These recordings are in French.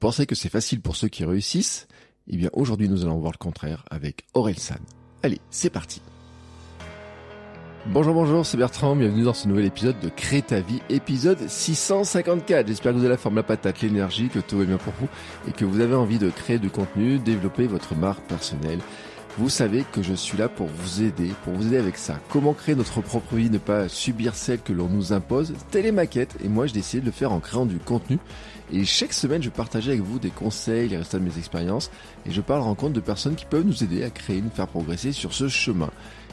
Vous pensez que c'est facile pour ceux qui réussissent Eh bien aujourd'hui nous allons voir le contraire avec Aurel San. Allez, c'est parti Bonjour, bonjour, c'est Bertrand, bienvenue dans ce nouvel épisode de Crée ta vie, épisode 654. J'espère que vous avez la forme, la patate, l'énergie, que tout va bien pour vous et que vous avez envie de créer du contenu, développer votre marque personnelle. Vous savez que je suis là pour vous aider, pour vous aider avec ça. Comment créer notre propre vie, ne pas subir celle que l'on nous impose? Télémaquette, et moi j'ai décidé de le faire en créant du contenu. Et chaque semaine, je partage avec vous des conseils, les résultats de mes expériences, et je parle rencontre de personnes qui peuvent nous aider à créer, nous faire progresser sur ce chemin.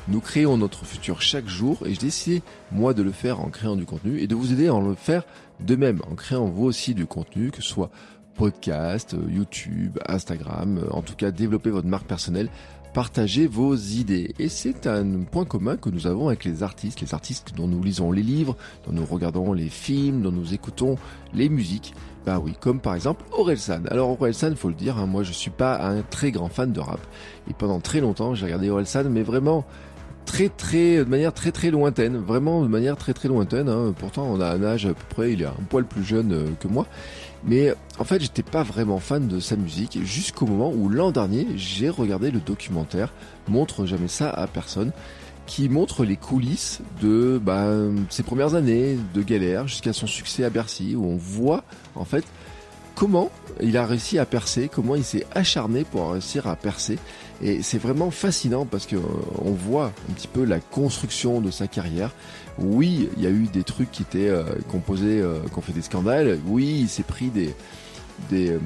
Nous créons notre futur chaque jour et j'ai décidé, moi, de le faire en créant du contenu et de vous aider à en le faire de même, en créant vous aussi du contenu, que ce soit podcast, YouTube, Instagram, en tout cas développer votre marque personnelle, partager vos idées. Et c'est un point commun que nous avons avec les artistes, les artistes dont nous lisons les livres, dont nous regardons les films, dont nous écoutons les musiques. Bah oui, comme par exemple Orelsan. Alors Orelsan, faut le dire, hein, moi je suis pas un très grand fan de rap. Et pendant très longtemps, j'ai regardé Orelsan, mais vraiment très très de manière très très lointaine, vraiment de manière très très lointaine. Hein. Pourtant, on a un âge à peu près, il est un poil plus jeune euh, que moi. Mais en fait, j'étais pas vraiment fan de sa musique jusqu'au moment où l'an dernier, j'ai regardé le documentaire Montre jamais ça à personne qui montre les coulisses de bah, ses premières années de galère jusqu'à son succès à Bercy où on voit en fait comment il a réussi à percer, comment il s'est acharné pour réussir à percer. Et c'est vraiment fascinant parce que euh, on voit un petit peu la construction de sa carrière. Oui, il y a eu des trucs qui étaient euh, composés, euh, qui ont fait des scandales. Oui, il s'est pris des des, euh,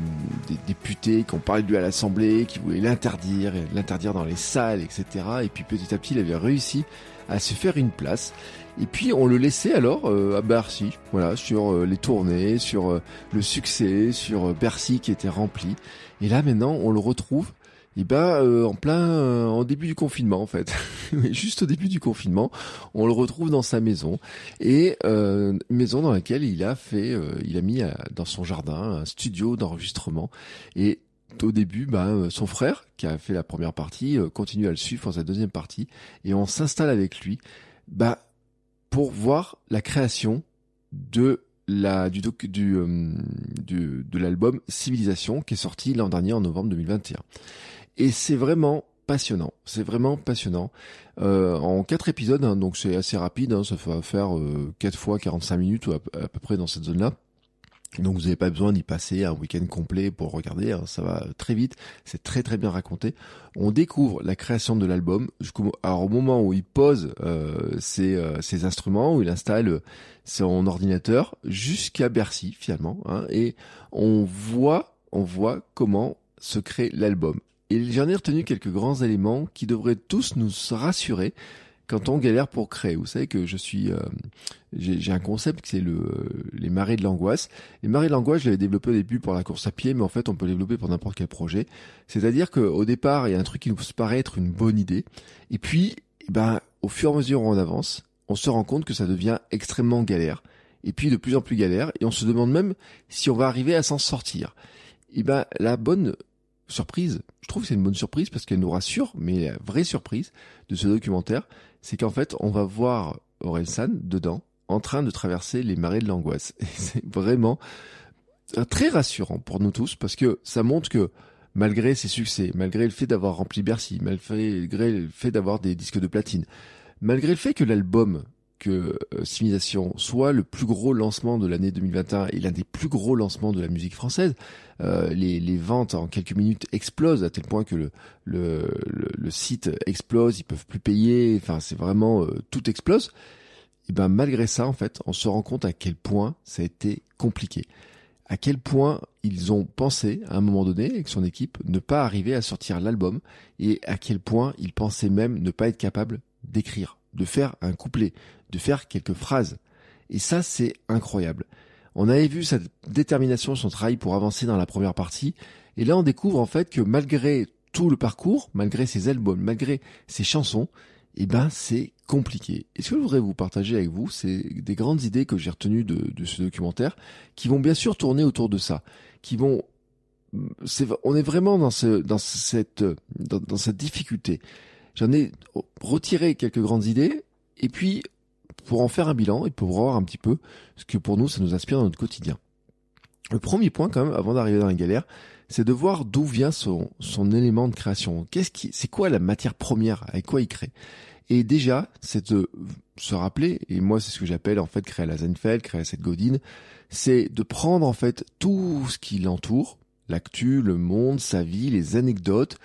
des, députés qui ont parlé de lui à l'Assemblée, qui voulaient l'interdire, l'interdire dans les salles, etc. Et puis petit à petit, il avait réussi à se faire une place. Et puis on le laissait alors euh, à Bercy, voilà, sur les tournées, sur le succès, sur Bercy qui était rempli. Et là maintenant, on le retrouve et eh ben euh, en plein euh, en début du confinement en fait. Juste au début du confinement on le retrouve dans sa maison. Et euh, maison dans laquelle il a fait euh, il a mis dans son jardin un studio d'enregistrement. Et au début ben son frère qui a fait la première partie continue à le suivre pour sa deuxième partie. Et on s'installe avec lui bah pour voir la création de la du, doc, du de l'album Civilisation qui est sorti l'an dernier en novembre 2021 et c'est vraiment passionnant. C'est vraiment passionnant. Euh, en quatre épisodes, hein, donc c'est assez rapide, hein, ça va faire euh, 4 fois 45 minutes à, peu près dans cette zone-là. Donc vous n'avez pas besoin d'y passer un week-end complet pour regarder, hein, ça va très vite, c'est très très bien raconté. On découvre la création de l'album, alors au moment où il pose euh, ses, euh, ses, instruments, où il installe son ordinateur, jusqu'à Bercy finalement, et on voit, on voit comment se crée l'album. Et j'en ai retenu quelques grands éléments qui devraient tous nous rassurer quand on galère pour créer. Vous savez que je suis, euh, j'ai un concept qui c'est le les marées de l'angoisse. Les marées de l'angoisse, je l'avais développé au début pour la course à pied, mais en fait, on peut développer pour n'importe quel projet. C'est-à-dire qu'au départ, il y a un truc qui nous paraît être une bonne idée, et puis, eh ben, au fur et à mesure où on avance, on se rend compte que ça devient extrêmement galère, et puis de plus en plus galère, et on se demande même si on va arriver à s'en sortir. Et eh ben, la bonne surprise, je trouve que c'est une bonne surprise parce qu'elle nous rassure, mais la vraie surprise de ce documentaire, c'est qu'en fait, on va voir Orelsan dedans, en train de traverser les marées de l'angoisse. Et c'est vraiment euh, très rassurant pour nous tous parce que ça montre que malgré ses succès, malgré le fait d'avoir rempli Bercy, malgré le fait d'avoir des disques de platine, malgré le fait que l'album que euh, Civilisation soit le plus gros lancement de l'année 2021 et l'un des plus gros lancements de la musique française. Euh, les, les, ventes en quelques minutes explosent à tel point que le, le, le, site explose, ils peuvent plus payer, enfin c'est vraiment euh, tout explose. Et ben malgré ça en fait, on se rend compte à quel point ça a été compliqué, à quel point ils ont pensé à un moment donné avec son équipe ne pas arriver à sortir l'album et à quel point ils pensaient même ne pas être capables d'écrire de faire un couplet, de faire quelques phrases. Et ça, c'est incroyable. On avait vu sa détermination, son travail pour avancer dans la première partie. Et là, on découvre en fait que malgré tout le parcours, malgré ses albums, malgré ses chansons, eh ben, c'est compliqué. Et ce que je voudrais vous partager avec vous, c'est des grandes idées que j'ai retenues de, ce documentaire, qui vont bien sûr tourner autour de ça, qui vont on est vraiment dans cette difficulté. J'en ai retiré quelques grandes idées, et puis pour en faire un bilan et pour voir un petit peu ce que pour nous ça nous inspire dans notre quotidien. Le premier point quand même, avant d'arriver dans la galère, c'est de voir d'où vient son, son élément de création. Qu'est-ce qui, c'est quoi la matière première? Avec quoi il crée? Et déjà, c'est de se rappeler, et moi c'est ce que j'appelle en fait créer la Zenfeld, créer cette Godine, c'est de prendre en fait tout ce qui l'entoure, l'actu, le monde, sa vie, les anecdotes,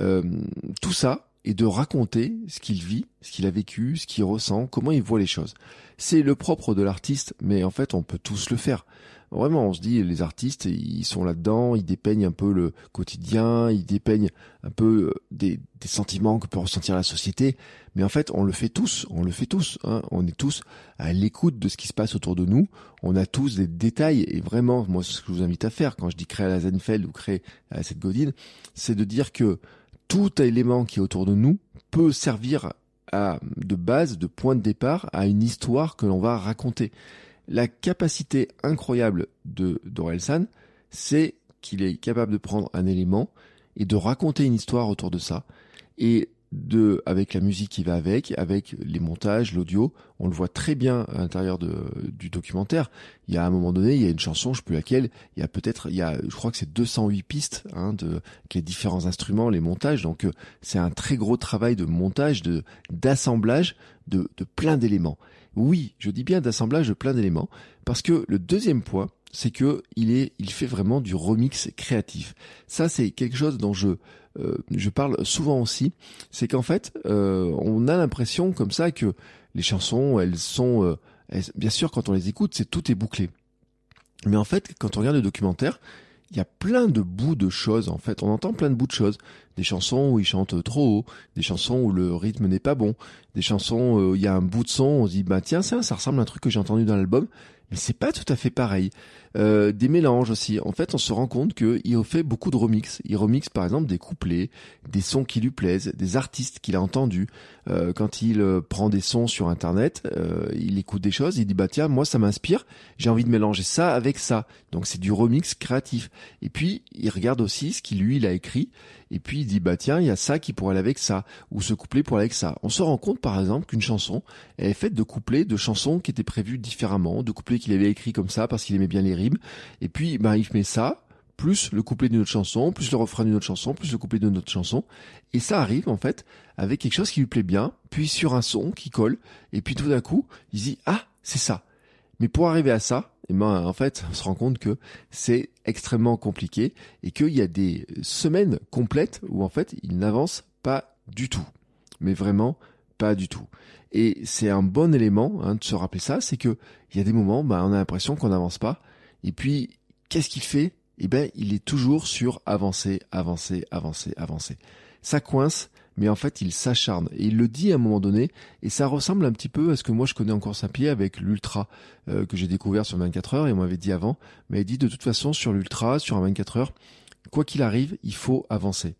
euh, tout ça, et de raconter ce qu'il vit, ce qu'il a vécu, ce qu'il ressent, comment il voit les choses. C'est le propre de l'artiste, mais en fait on peut tous le faire. Vraiment, on se dit, les artistes, ils sont là-dedans, ils dépeignent un peu le quotidien, ils dépeignent un peu euh, des, des, sentiments que peut ressentir la société. Mais en fait, on le fait tous, on le fait tous. Hein. On est tous à l'écoute de ce qui se passe autour de nous. On a tous des détails. Et vraiment, moi, ce que je vous invite à faire quand je dis créer à la Zenfeld ou créer à cette Godine, c'est de dire que tout élément qui est autour de nous peut servir à, de base, de point de départ à une histoire que l'on va raconter. La capacité incroyable de d'Orelsan, c'est qu'il est capable de prendre un élément et de raconter une histoire autour de ça. Et de avec la musique qui va avec, avec les montages, l'audio, on le voit très bien à l'intérieur de, du documentaire. Il y a un moment donné, il y a une chanson, je sais plus laquelle, il y a peut-être, il y a, je crois que c'est 208 pistes hein, de avec les différents instruments, les montages. Donc euh, c'est un très gros travail de montage, de d'assemblage de, de plein d'éléments. Oui, je dis bien d'assemblage de plein d'éléments, parce que le deuxième point, c'est que il est, il fait vraiment du remix créatif. Ça, c'est quelque chose dont je, je parle souvent aussi. C'est qu'en fait, euh, on a l'impression comme ça que les chansons, elles sont, euh, bien sûr, quand on les écoute, c'est tout est bouclé. Mais en fait, quand on regarde le documentaire, il y a plein de bouts de choses en fait. On entend plein de bouts de choses. Des chansons où ils chantent trop haut, des chansons où le rythme n'est pas bon, des chansons où il y a un bout de son, on se dit bah tiens ça, ça ressemble à un truc que j'ai entendu dans l'album mais c'est pas tout à fait pareil. Euh, des mélanges aussi. En fait, on se rend compte qu'il fait beaucoup de remix. Il remixe par exemple des couplets, des sons qui lui plaisent, des artistes qu'il a entendus. Euh, quand il euh, prend des sons sur Internet, euh, il écoute des choses, il dit bah tiens, moi ça m'inspire, j'ai envie de mélanger ça avec ça. Donc c'est du remix créatif. Et puis il regarde aussi ce qu'il lui il a écrit. Et puis il dit bah tiens, il y a ça qui pourrait aller avec ça, ou ce couplet pourrait aller avec ça. On se rend compte par exemple qu'une chanson est faite de couplets de chansons qui étaient prévues différemment, de couplets qu'il avait écrit comme ça parce qu'il aimait bien les Et puis, ben, il met ça, plus le couplet d'une autre chanson, plus le refrain d'une autre chanson, plus le couplet d'une autre chanson. Et ça arrive, en fait, avec quelque chose qui lui plaît bien, puis sur un son qui colle, et puis tout d'un coup, il dit, ah, c'est ça. Mais pour arriver à ça, eh ben, en fait, on se rend compte que c'est extrêmement compliqué et qu'il y a des semaines complètes où, en fait, il n'avance pas du tout. Mais vraiment, pas du tout. Et c'est un bon élément hein, de se rappeler ça, c'est que il y a des moments, bah, on a l'impression qu'on n'avance pas. Et puis, qu'est-ce qu'il fait? Eh ben, il est toujours sur avancer, avancer, avancer, avancer. Ça coince, mais en fait, il s'acharne. Et il le dit à un moment donné, et ça ressemble un petit peu à ce que moi je connais encore saint pied avec l'Ultra, euh, que j'ai découvert sur 24 heures, et on m'avait dit avant. Mais il dit de toute façon, sur l'Ultra, sur un 24 heures, quoi qu'il arrive, il faut avancer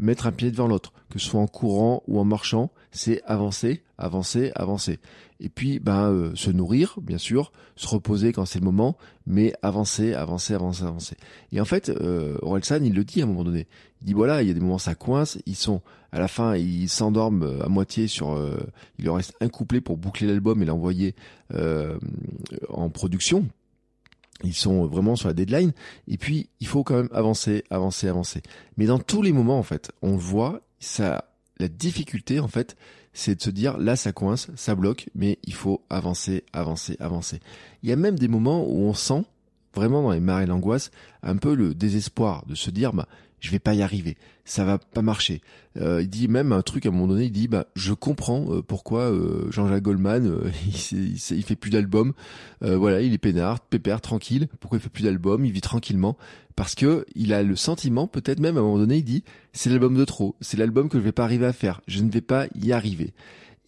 mettre un pied devant l'autre, que ce soit en courant ou en marchant, c'est avancer, avancer, avancer. Et puis, ben, euh, se nourrir, bien sûr, se reposer quand c'est le moment, mais avancer, avancer, avancer, avancer. Et en fait, euh, Orelsan, il le dit à un moment donné. Il dit voilà, il y a des moments ça coince, ils sont à la fin, ils s'endorment euh, à moitié sur. Euh, il leur reste un couplet pour boucler l'album et l'envoyer en production ils sont vraiment sur la deadline. Et puis, il faut quand même avancer, avancer, avancer. Mais dans tous les moments, en fait, on voit ça, la difficulté, en fait, c'est de se dire, là, ça coince, ça bloque, mais il faut avancer, avancer, avancer. Il y a même des moments où on sent, vraiment dans les marées d'angoisse, un peu le désespoir de se dire, bah, je vais pas y arriver, ça va pas marcher. Euh, il dit même un truc à un moment donné, il dit bah je comprends euh, pourquoi euh, Jean-Jacques Goldman il, il, fait plus d'albums, voilà il est peinard, pépère, tranquille. Pourquoi il fait plus d'albums Il vit tranquillement. Parce que il a le sentiment, peut-être même à un moment donné, il dit c'est l'album de trop, c'est l'album que je vais pas arriver à faire, je ne vais pas y arriver.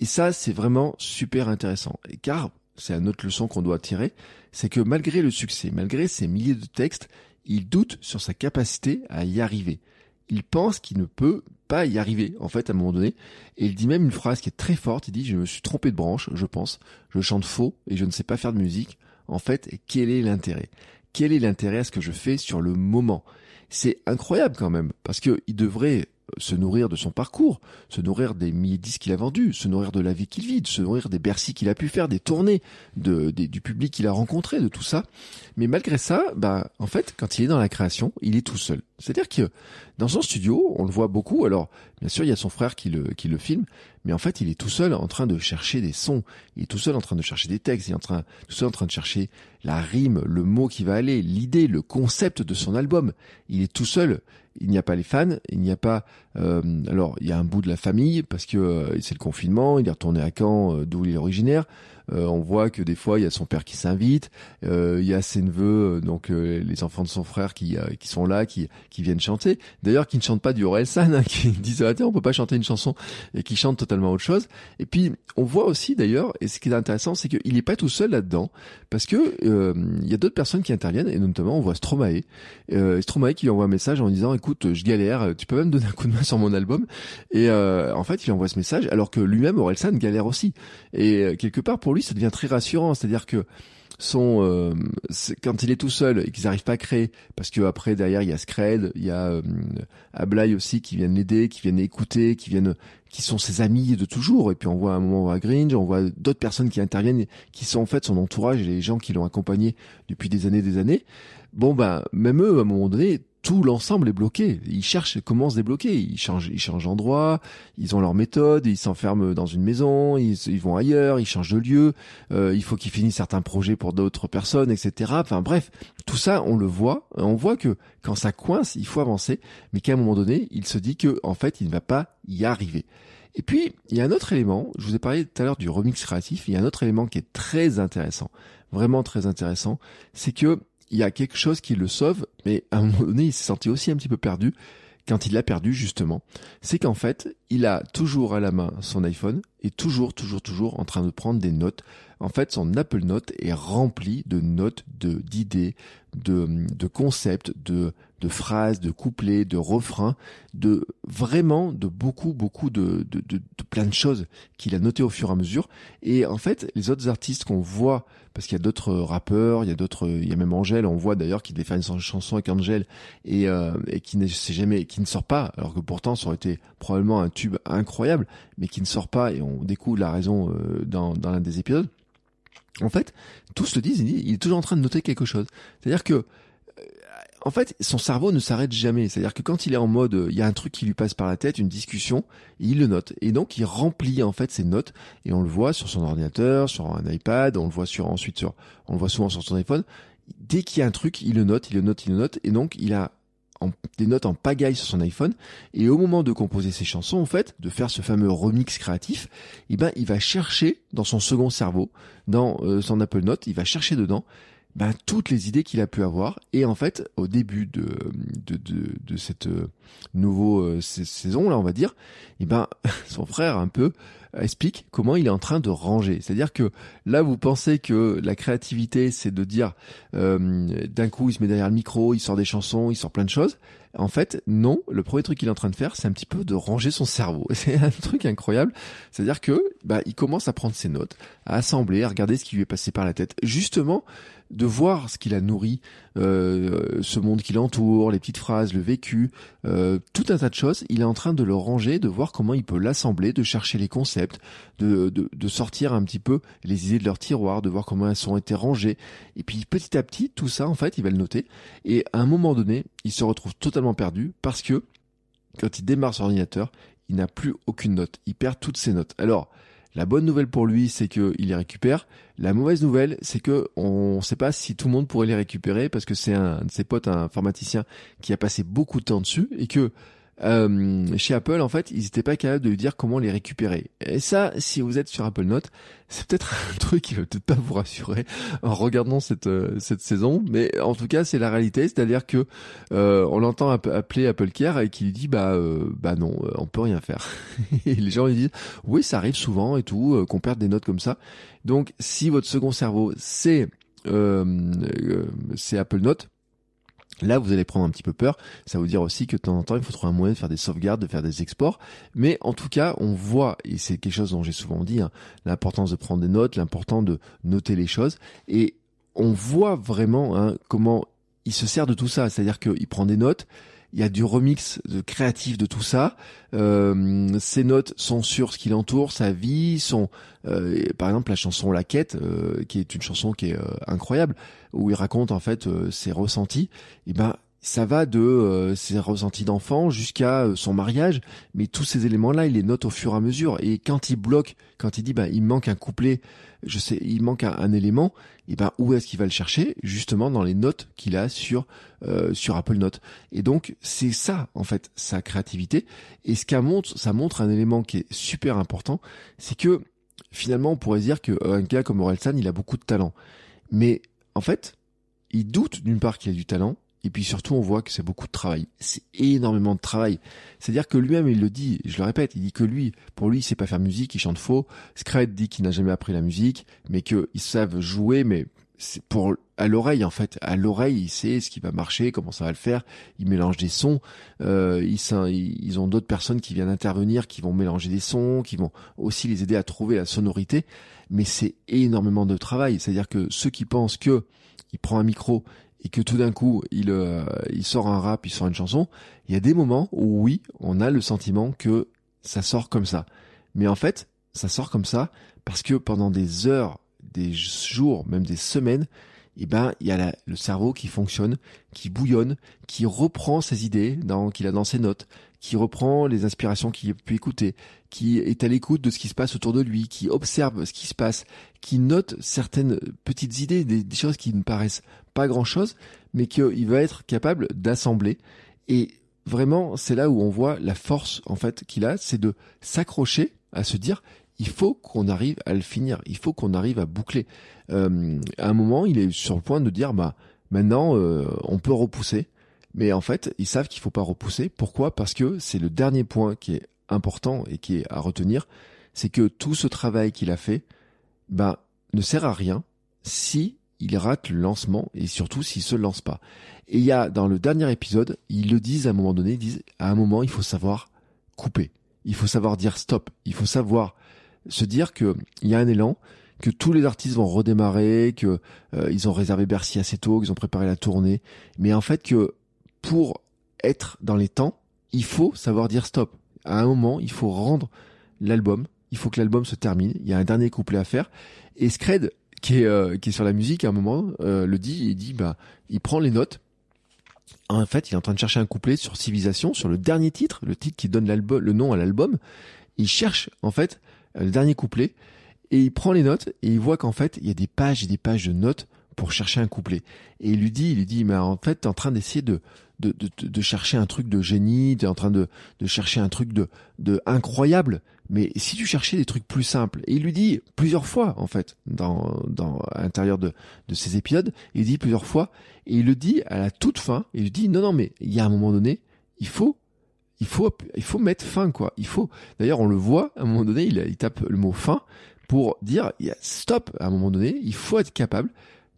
Et ça c'est vraiment super intéressant, car c'est une autre leçon qu'on doit tirer, c'est que malgré le succès, malgré ses milliers de textes, il doute sur sa capacité à y arriver. Il pense qu'il ne peut pas y arriver, en fait, à un moment donné. Et il dit même une phrase qui est très forte. Il dit, je me suis trompé de branche, je pense. Je chante faux et je ne sais pas faire de musique. En fait, quel est l'intérêt? Quel est l'intérêt à ce que je fais sur le moment? C'est incroyable quand même, parce qu'il devrait se nourrir de son parcours, se nourrir des milliers de qu'il a vendus, se nourrir de la vie qu'il vit, se nourrir des Bercy qu'il a pu faire, des tournées, de, du public qu'il a rencontré, de tout ça. Mais malgré ça, bah, en fait, quand il est dans la création, il est tout seul. C'est-à-dire que dans son studio, on le voit beaucoup. Alors, bien sûr, il y a son frère qui le, qui le filme, mais en fait, il est tout seul en train de chercher des sons. Il est tout seul en train de chercher des textes. Il est en train, tout seul en train de chercher la rime, le mot qui va aller, l'idée, le concept de son album. Il est tout seul il n'y a pas les fans, il n'y a pas. Euh, alors, il y a un bout de la famille parce que euh, c'est le confinement. Il est retourné à Caen, euh, d'où il est originaire. Euh, on voit que des fois il y a son père qui s'invite, euh, il y a ses neveux, euh, donc les enfants de son frère qui qui sont là, qui qui viennent chanter. D'ailleurs, qui ne chantent pas du Orelsan, hein, qui disent ah tiens on peut pas chanter une chanson et qui chantent totalement autre chose. Et puis on voit aussi d'ailleurs, et ce qui est intéressant, c'est qu'il n'est pas tout seul là-dedans, parce que il y a d'autres personnes qui interviennent et notamment on voit Stromae, Stromae qui lui envoie un message en disant écoute je galère, tu peux même me donner un coup de main sur mon album. Et en fait il envoie ce message alors que lui-même Orelsan galère aussi. Et quelque part lui, ça devient très rassurant. C'est-à-dire que son euh, quand il est tout seul et qu'ils n'arrivent pas à créer, parce que après derrière il y a Scred, il y a euh, aussi qui viennent l'aider, qui viennent écouter, qui viennent, qui sont ses amis de toujours. Et puis on voit un moment on voit Gringe, on voit d'autres personnes qui interviennent, qui sont en fait son entourage et les gens qui l'ont accompagné depuis des années, des années. Bon ben même eux à un moment donné tout l'ensemble est bloqué. Ils cherchent comment se débloquer. Ils changent, ils changent d'endroit, ils ont leur méthode, ils s'enferment dans une maison, ils, vont ailleurs, ils changent de lieu. Euh, il faut qu'ils finissent certains projets pour d'autres personnes, etc. Enfin bref, tout ça, on le voit. On voit que quand ça coince, il faut avancer, mais qu'à un moment donné, il se dit que en fait, il ne va pas y arriver. Et puis, il y a un autre élément. Je vous ai parlé tout à l'heure du remix créatif. Il y a un autre élément qui est très intéressant, vraiment très intéressant, c'est que il y a quelque chose qui le sauve, mais à un moment donné, il s'est senti aussi un petit peu perdu quand il l'a perdu justement. C'est qu'en fait, il a toujours à la main son iPhone et toujours, toujours, toujours en train de prendre des notes. En fait, son Apple Note est rempli de notes, de d'idées, de, de concepts, de de phrases, de couplets, de refrains, de vraiment de beaucoup, beaucoup de, de, de, plein de choses qu'il a notées au fur et à mesure. Et en fait, les autres artistes qu'on voit, parce qu'il y a d'autres rappeurs, il y a d'autres, il y a même Angèle, on voit d'ailleurs qu'il faire une chanson avec Angèle et, euh, et qui ne jamais, qui ne sort pas, alors que pourtant ça aurait été probablement un tube incroyable, mais qui ne sort pas et on découvre la raison euh, dans, dans l'un des épisodes. En fait, tous le disent, il est toujours en train de noter quelque chose. C'est-à-dire que en fait, son cerveau ne s'arrête jamais. C'est-à-dire que quand il est en mode, il y a un truc qui lui passe par la tête, une discussion, il le note. Et donc, il remplit en fait ses notes. Et on le voit sur son ordinateur, sur un iPad, on le voit sur ensuite sur, on le voit souvent sur son téléphone. Dès qu'il y a un truc, il le note, il le note, il le note. Et donc, il a des notes en pagaille sur son iPhone. Et au moment de composer ses chansons, en fait, de faire ce fameux remix créatif, eh ben, il va chercher dans son second cerveau, dans euh, son Apple Note, il va chercher dedans ben, toutes les idées qu'il a pu avoir. Et en fait, au début de, de, de, cette euh, nouvelle euh, saison, là, on va dire, et ben, son frère un peu explique comment il est en train de ranger. C'est-à-dire que là, vous pensez que la créativité, c'est de dire euh, d'un coup, il se met derrière le micro, il sort des chansons, il sort plein de choses. En fait, non. Le premier truc qu'il est en train de faire, c'est un petit peu de ranger son cerveau. C'est un truc incroyable. C'est-à-dire que, bah, il commence à prendre ses notes, à assembler, à regarder ce qui lui est passé par la tête, justement de voir ce qu'il a nourri, euh, ce monde qui l'entoure, les petites phrases, le vécu, euh, tout un tas de choses. Il est en train de le ranger, de voir comment il peut l'assembler, de chercher les concepts, de, de, de, sortir un petit peu les idées de leur tiroir, de voir comment elles ont été rangées. Et puis petit à petit, tout ça, en fait, il va le noter. Et à un moment donné, il se retrouve totalement perdu parce que quand il démarre son ordinateur, il n'a plus aucune note. Il perd toutes ses notes. Alors, la bonne nouvelle pour lui, c'est qu'il les récupère. La mauvaise nouvelle, c'est que on ne sait pas si tout le monde pourrait les récupérer parce que c'est un de ses potes, un informaticien, qui a passé beaucoup de temps dessus et que euh, chez Apple, en fait, ils n'étaient pas capables de lui dire comment les récupérer. Et ça, si vous êtes sur Apple Note, c'est peut-être un truc qui va peut-être pas vous rassurer en regardant cette euh, cette saison, mais en tout cas, c'est la réalité, c'est-à-dire que euh, on l'entend appeler Apple Care et qui lui dit bah bah non, on peut rien faire. et les gens ils disent oui, ça arrive souvent et tout, qu'on perde des notes comme ça. Donc, si votre second cerveau c'est c'est Apple Note, Là, vous allez prendre un petit peu peur. Ça veut dire aussi que de temps en temps, il faut trouver un moyen de faire des sauvegardes, de faire des exports. Mais en tout cas, on voit, et c'est quelque chose dont j'ai souvent dit, hein, l'importance de prendre des notes, l'importance de noter les choses. Et on voit vraiment hein, comment il se sert de tout ça. C'est-à-dire qu'il prend des notes, il y a du remix de créatif de tout ça. Euh, ses notes sont sur ce qui l'entoure, sa vie, son, euh, par exemple la chanson La Quête, euh, qui est une chanson qui est euh, incroyable, où il raconte en fait ses ressentis. Et ben ça va de ses ressentis d'enfant jusqu'à son mariage, mais tous ces éléments-là, il les note au fur et à mesure. Et quand il bloque, quand il dit bah il manque un couplet, je sais, il manque un, élément, et ben où est-ce qu'il va le chercher? Justement dans les notes qu'il a sur euh, sur Apple Notes. Et donc c'est ça en fait sa créativité. Et ce qu'elle montre, ça montre un élément qui est super important, c'est que finalement on pourrait dire que euh, un gars comme Orelsan, il a beaucoup de talent, mais en fait il doute d'une part qu'il a du talent et puis surtout, on voit que c'est beaucoup de travail. C'est énormément de travail. C'est-à-dire que lui-même, il le dit, je le répète, il dit que lui, pour lui, il sait pas faire musique, il chante faux. Scred dit qu'il n'a jamais appris la musique, mais qu'ils savent jouer, mais c'est pour à l'oreille en fait. À l'oreille, il sait ce qui va marcher, comment ça va le faire. Il mélange des sons. Euh, ils, ils ont d'autres personnes qui viennent intervenir, qui vont mélanger des sons, qui vont aussi les aider à trouver la sonorité. Mais c'est énormément de travail. C'est-à-dire que ceux qui pensent que il prend un micro et que tout d'un coup il, euh, il sort un rap, il sort une chanson, il y a des moments où oui, on a le sentiment que ça sort comme ça. Mais en fait, ça sort comme ça parce que pendant des heures, des jours, même des semaines, eh ben il y a le cerveau qui fonctionne, qui bouillonne, qui reprend ses idées qu'il a dans ses notes, qui reprend les inspirations qu'il a pu écouter, qui est à l'écoute de ce qui se passe autour de lui, qui observe ce qui se passe, qui note certaines petites idées, des, choses qui ne paraissent pas grand-chose, mais qu'il va être capable d'assembler. Et vraiment, c'est là où on voit la force en fait qu'il a, c'est de s'accrocher à se dire il faut qu'on arrive à le finir, il faut qu'on arrive à boucler. Euh, à un moment, il est sur le point de dire bah maintenant euh, on peut repousser, mais en fait ils savent qu'il faut pas repousser. Pourquoi? Parce que c'est le dernier point qui est important et qui est à retenir, c'est que tout ce travail qu'il a fait, bah ne sert à rien si il rate le lancement et surtout s'il se lance pas. Et il y a dans le dernier épisode, ils le disent à un moment donné, ils disent à un moment il faut savoir couper, il faut savoir dire stop, il faut savoir se dire que il y a un élan, que tous les artistes vont redémarrer, que euh, ils ont réservé Bercy assez tôt, qu'ils ont préparé la tournée, mais en fait que pour être dans les temps, il faut savoir dire stop. À un moment, il faut rendre l'album, il faut que l'album se termine, il y a un dernier couplet à faire et Scred qui est euh, qui est sur la musique à un moment euh, le dit il dit bah il prend les notes en fait, il est en train de chercher un couplet sur Civilisation, sur le dernier titre, le titre qui donne le nom à l'album. Il cherche en fait le dernier couplet, et il prend les notes, et il voit qu'en fait, il y a des pages et des pages de notes pour chercher un couplet. Et il lui dit, il lui dit, mais en fait, t'es en train d'essayer de, de, chercher un truc de génie, t'es en train de, chercher un truc de, incroyable. Mais si tu cherchais des trucs plus simples, et il lui dit plusieurs fois, en fait, dans, dans, à l'intérieur de, de ces épisodes, il dit plusieurs fois, et il le dit à la toute fin, il lui dit, non, non, mais il y a un moment donné, il faut il faut, il faut mettre fin, quoi. Il faut. D'ailleurs, on le voit, à un moment donné, il, il tape le mot fin pour dire, stop, à un moment donné, il faut être capable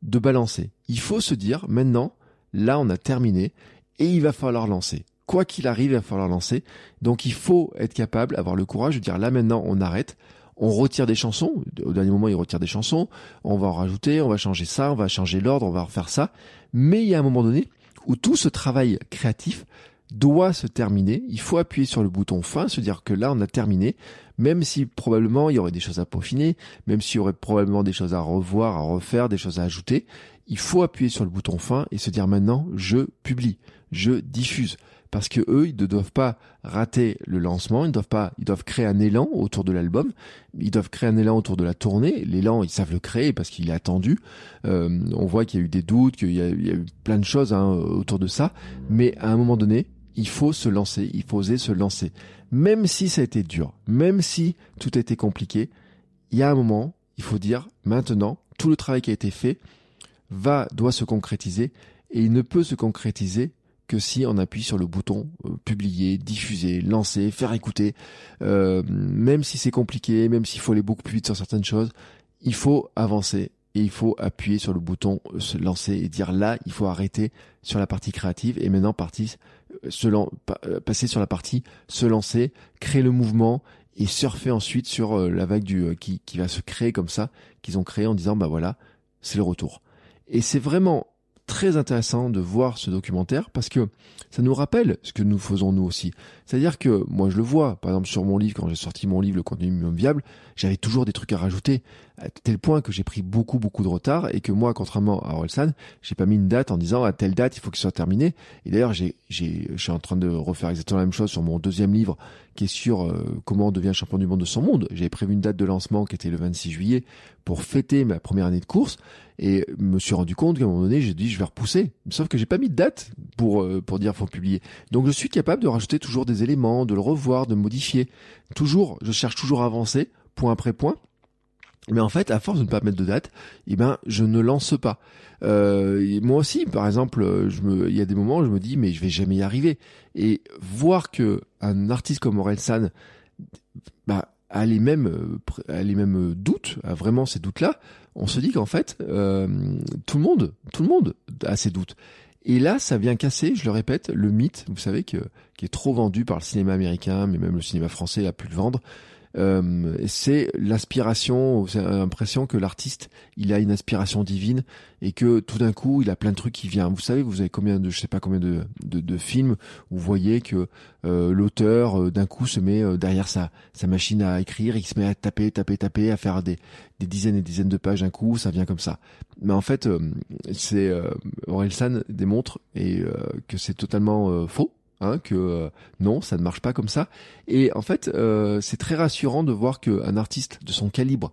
de balancer. Il faut se dire, maintenant, là, on a terminé et il va falloir lancer. Quoi qu'il arrive, il va falloir lancer. Donc, il faut être capable, avoir le courage de dire, là, maintenant, on arrête. On retire des chansons. Au dernier moment, il retire des chansons. On va en rajouter, on va changer ça, on va changer l'ordre, on va refaire ça. Mais il y a un moment donné où tout ce travail créatif doit se terminer. Il faut appuyer sur le bouton fin, se dire que là on a terminé, même si probablement il y aurait des choses à peaufiner, même s'il y aurait probablement des choses à revoir, à refaire, des choses à ajouter. Il faut appuyer sur le bouton fin et se dire maintenant je publie, je diffuse. Parce que eux, ils ne doivent pas rater le lancement, ils doivent pas, ils doivent créer un élan autour de l'album, ils doivent créer un élan autour de la tournée. L'élan, ils savent le créer parce qu'il est attendu. Euh, on voit qu'il y a eu des doutes, qu'il y, a eu plein de choses hein, autour de ça, mais à un moment donné, il faut se lancer, il faut oser se lancer. Même si ça a été dur, même si tout a été compliqué, il y a un moment, il faut dire maintenant, tout le travail qui a été fait va, doit se concrétiser et il ne peut se concrétiser si on appuie sur le bouton euh, publier, diffuser, lancer, faire écouter, euh, même si c'est compliqué, même s'il faut aller beaucoup plus vite sur certaines choses, il faut avancer et il faut appuyer sur le bouton euh, se lancer et dire là, il faut arrêter sur la partie créative et maintenant partie, se passer sur la partie se lancer, créer le mouvement et surfer ensuite sur la vague du qui, qui va se créer comme ça qu'ils ont créé en disant bah voilà, c'est le retour. Et c'est vraiment très intéressant de voir ce documentaire parce que ça nous rappelle ce que nous faisons nous aussi. C'est-à-dire que moi je le vois, par exemple sur mon livre, quand j'ai sorti mon livre Le contenu minimum viable, j'avais toujours des trucs à rajouter, à tel point que j'ai pris beaucoup beaucoup de retard et que moi, contrairement à Orelsan, j'ai pas mis une date en disant à telle date il faut que ce soit terminé. Et d'ailleurs, j'ai, j'ai, je suis en train de refaire exactement la même chose sur mon deuxième livre qui est sur euh, comment on devient champion du monde de son monde. J'avais prévu une date de lancement qui était le 26 juillet pour fêter ma première année de course et me suis rendu compte qu'à un moment donné, j'ai dit je vais repousser. Sauf que j'ai pas mis de date pour euh, pour dire faut publier. Donc je suis capable de rajouter toujours des éléments, de le revoir, de modifier. Toujours, je cherche toujours à avancer point après point. Mais en fait, à force de ne pas mettre de date, eh ben, je ne lance pas. Euh, moi aussi, par exemple, je me, il y a des moments où je me dis, mais je vais jamais y arriver. Et voir que un artiste comme Orelsan, bah, a les mêmes, a les mêmes doutes, a vraiment ces doutes-là, on se dit qu'en fait, euh, tout le monde, tout le monde a ces doutes. Et là, ça vient casser, je le répète, le mythe, vous savez, que, qui est trop vendu par le cinéma américain, mais même le cinéma français a pu le vendre, euh, c'est l'aspiration, c'est l'impression que l'artiste, il a une aspiration divine et que tout d'un coup, il a plein de trucs qui viennent. Vous savez, vous avez combien de, je sais pas combien de, de, de films où vous voyez que euh, l'auteur euh, d'un coup se met euh, derrière sa, sa machine à écrire, il se met à taper, taper, taper, à faire des, des dizaines et dizaines de pages d'un coup, ça vient comme ça. Mais en fait, c'est Orelsan démontre et que c'est totalement faux Hein, que euh, non, ça ne marche pas comme ça. Et en fait, euh, c'est très rassurant de voir qu'un artiste de son calibre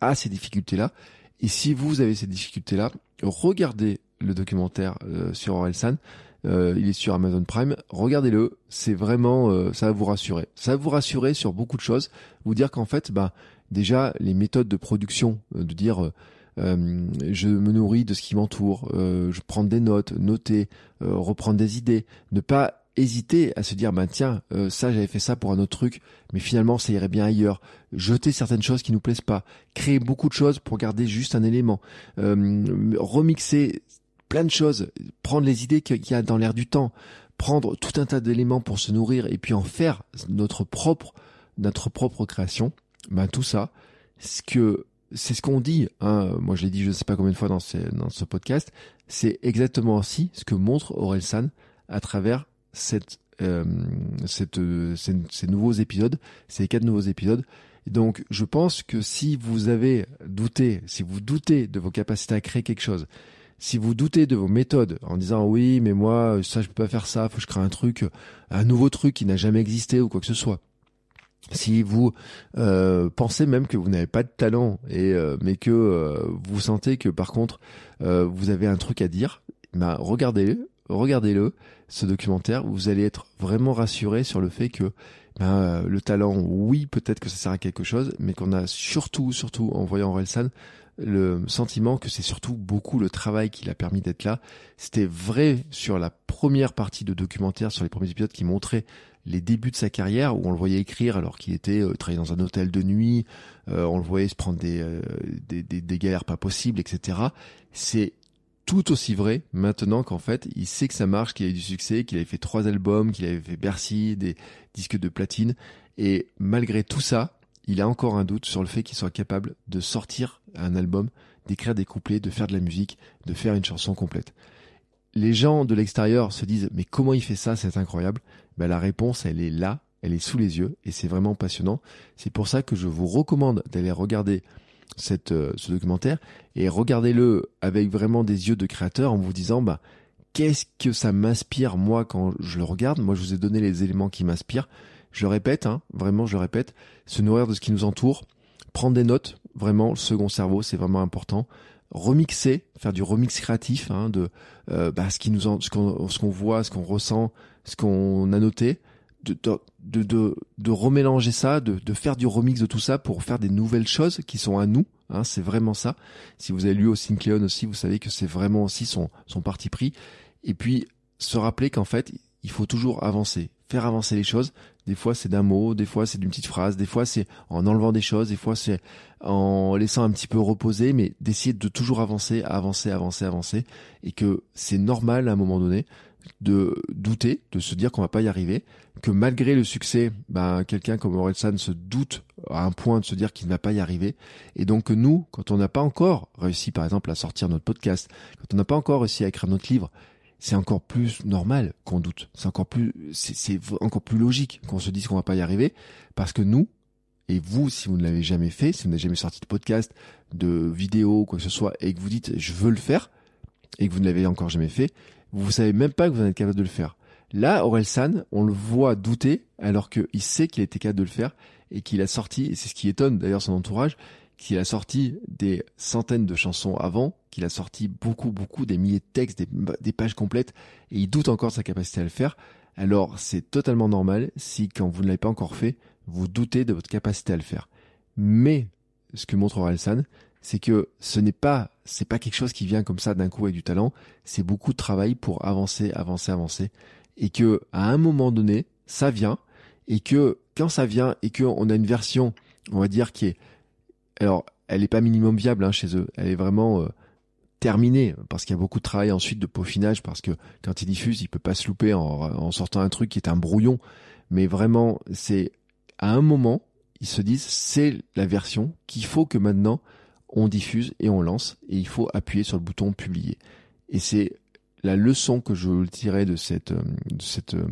a ces difficultés-là. Et si vous avez ces difficultés-là, regardez le documentaire euh, sur Orelsan. il est sur Amazon Prime. Regardez-le. C'est vraiment, ça va vous rassurer. Ça va vous rassurer sur beaucoup de choses. Vous dire qu'en fait, bah, déjà, les méthodes de production, de dire, je me nourris de ce qui m'entoure, je prends des notes, noter, reprendre des idées, ne pas hésiter à se dire bah tiens euh, ça j'avais fait ça pour un autre truc mais finalement ça irait bien ailleurs. Jeter certaines choses qui nous plaisent pas. Créer beaucoup de choses pour garder juste un élément. Euh, remixer plein de choses. Prendre les idées qu'il y a dans l'air du temps. Prendre tout un tas d'éléments pour se nourrir et puis en faire notre propre notre propre création. Ben tout ça ce que c'est ce qu'on dit hein, moi je l'ai dit je sais pas combien de fois dans ce, dans ce podcast. C'est exactement aussi ce que montre Orelsan à travers cette, euh, cette, ces, ces, nouveaux épisodes, ces quatre nouveaux épisodes. donc, je pense que si vous avez douté, si vous doutez de vos capacités à créer quelque chose, si vous doutez de vos méthodes en disant oui, mais moi, ça, je peux pas faire ça, faut que je crée un truc, un nouveau truc qui n'a jamais existé ou quoi que ce soit. Si vous euh, pensez même que vous n'avez pas de talent et euh, mais que euh, vous sentez que par contre euh, vous avez un truc à dire, bah regardez-le, regardez-le, ce documentaire, vous allez être vraiment rassuré sur le fait que ben, le talent, oui, peut-être que ça sert à quelque chose, mais qu'on a surtout, surtout en voyant Orelsan, le sentiment que c'est surtout beaucoup le travail qui l'a permis d'être là. C'était vrai sur la première partie de documentaire, sur les premiers épisodes qui montraient les débuts de sa carrière, où on le voyait écrire alors qu'il était euh, travaillé dans un hôtel de nuit, euh, on le voyait se prendre des, euh, des, des galères pas possibles, etc. C'est tout aussi vrai maintenant qu'en fait, il sait que ça marche, qu'il a eu du succès, qu'il avait fait trois albums, qu'il avait fait Bercy, des disques de platine. Et malgré tout ça, il a encore un doute sur le fait qu'il soit capable de sortir un album, d'écrire des couplets, de faire de la musique, de faire une chanson complète. Les gens de l'extérieur se disent mais comment il fait ça, c'est incroyable. Ben, la réponse, elle est là, elle est sous les yeux et c'est vraiment passionnant. C'est pour ça que je vous recommande d'aller regarder cette, euh, ce documentaire et regardez-le avec vraiment des yeux de créateur en vous disant bah qu'est-ce que ça m'inspire moi quand je le regarde. Moi, je vous ai donné les éléments qui m'inspirent. Je répète, hein, vraiment, je répète, se nourrir de ce qui nous entoure, prendre des notes, vraiment, le second cerveau, c'est vraiment important. Remixer, faire du remix créatif, hein, de euh, bah, ce qui nous, en, ce qu'on, ce qu'on voit, ce qu'on ressent, ce qu'on a noté, de, de, de, de, remélanger ça, de, de faire du remix de tout ça pour faire des nouvelles choses qui sont à nous. Hein, c'est vraiment ça. Si vous avez lu au Sinclair aussi, vous savez que c'est vraiment aussi son, son parti pris. Et puis se rappeler qu'en fait, il faut toujours avancer, faire avancer les choses. Des fois c'est d'un mot, des fois c'est d'une petite phrase, des fois c'est en enlevant des choses, des fois c'est en laissant un petit peu reposer, mais d'essayer de toujours avancer, avancer, avancer, avancer, et que c'est normal à un moment donné de douter, de se dire qu'on va pas y arriver, que malgré le succès, ben, quelqu'un comme Orelsan se doute à un point de se dire qu'il ne va pas y arriver. Et donc nous, quand on n'a pas encore réussi par exemple à sortir notre podcast, quand on n'a pas encore réussi à écrire notre livre, c'est encore plus normal qu'on doute. C'est encore plus, c'est encore plus logique qu'on se dise qu'on va pas y arriver, parce que nous, et vous, si vous ne l'avez jamais fait, si vous n'avez jamais sorti de podcast, de vidéo, quoi que ce soit, et que vous dites je veux le faire, et que vous ne l'avez encore jamais fait, vous savez même pas que vous êtes capable de le faire. Là, San, on le voit douter alors qu'il sait qu'il était capable de le faire et qu'il a sorti, et c'est ce qui étonne d'ailleurs son entourage, qu'il a sorti des centaines de chansons avant, qu'il a sorti beaucoup, beaucoup, des milliers de textes, des, pages complètes, et il doute encore de sa capacité à le faire. Alors c'est totalement normal si quand vous ne l'avez pas encore fait, vous doutez de votre capacité à le faire. Mais ce que montre San, c'est que ce n'est pas c'est pas quelque chose qui vient comme ça d'un coup avec du talent, c'est beaucoup de travail pour avancer, avancer, avancer. Et que à un moment donné, ça vient. Et que quand ça vient et que on a une version, on va dire qui est alors, elle est pas minimum viable hein, chez eux, elle est vraiment euh, terminée. Parce qu'il y a beaucoup de travail ensuite de peaufinage. Parce que quand ils diffusent, il peut pas se louper en sortant un truc qui est un brouillon, mais vraiment c'est à un moment, ils se disent c'est la version qu'il faut que maintenant on diffuse et on lance, et il faut appuyer sur le bouton publier. Et c'est la leçon que je tirais de cette, euh, de cette euh,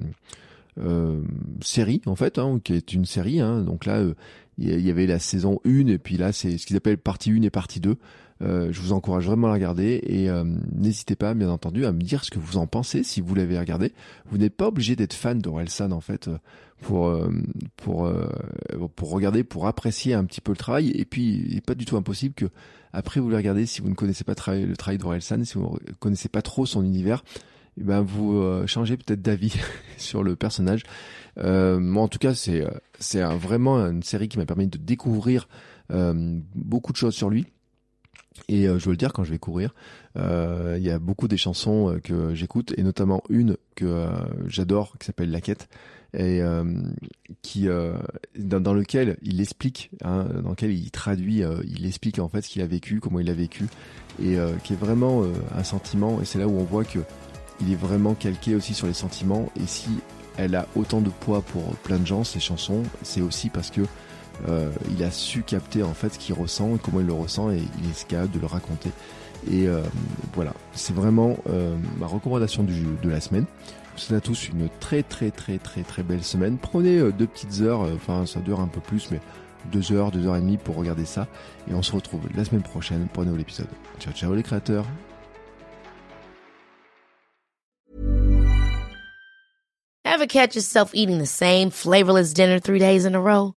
euh, série, en fait, hein, qui est une série. Hein. donc là, il y avait la saison 1, et puis là, c'est ce qu'ils appellent partie 1 et partie 2. Euh, je vous encourage vraiment à la regarder et euh, n'hésitez pas, bien entendu, à me dire ce que vous en pensez si vous l'avez regardé. Vous n'êtes pas obligé d'être fan d'Orelsan en fait pour pour pour regarder, pour apprécier un petit peu le travail. Et puis, il n'est pas du tout impossible que après vous le regardez si vous ne connaissez pas le travail d'Orelsan, si vous ne connaissez pas trop son univers, eh ben vous changez peut-être d'avis sur le personnage. Euh, moi, en tout cas, c'est c'est vraiment une série qui m'a permis de découvrir beaucoup de choses sur lui. Et euh, je veux le dire quand je vais courir, euh, il y a beaucoup des chansons euh, que j'écoute et notamment une que j'adore qui s'appelle La Quête et qui dans, dans, lequel il explique, hein, dans lequel il traduit, il explique en fait ce qu'il a vécu, comment il a vécu et qui est vraiment un sentiment et c'est là où on voit que il est vraiment calqué aussi sur les sentiments et si elle a autant de poids pour plein de gens ces chansons, c'est aussi parce que euh, il a su capter en fait ce qu'il ressent, comment il le ressent et il est capable de le raconter. Et euh, voilà, c'est vraiment euh, ma recommandation du, de la semaine. Je vous souhaite à tous une très très très très très belle semaine. Prenez deux petites heures, enfin ça dure un peu plus, mais deux heures, deux heures et demie pour regarder ça. Et on se retrouve la semaine prochaine pour un nouvel épisode. Ciao ciao les créateurs. Catch yourself eating the same flavorless dinner three days in a row?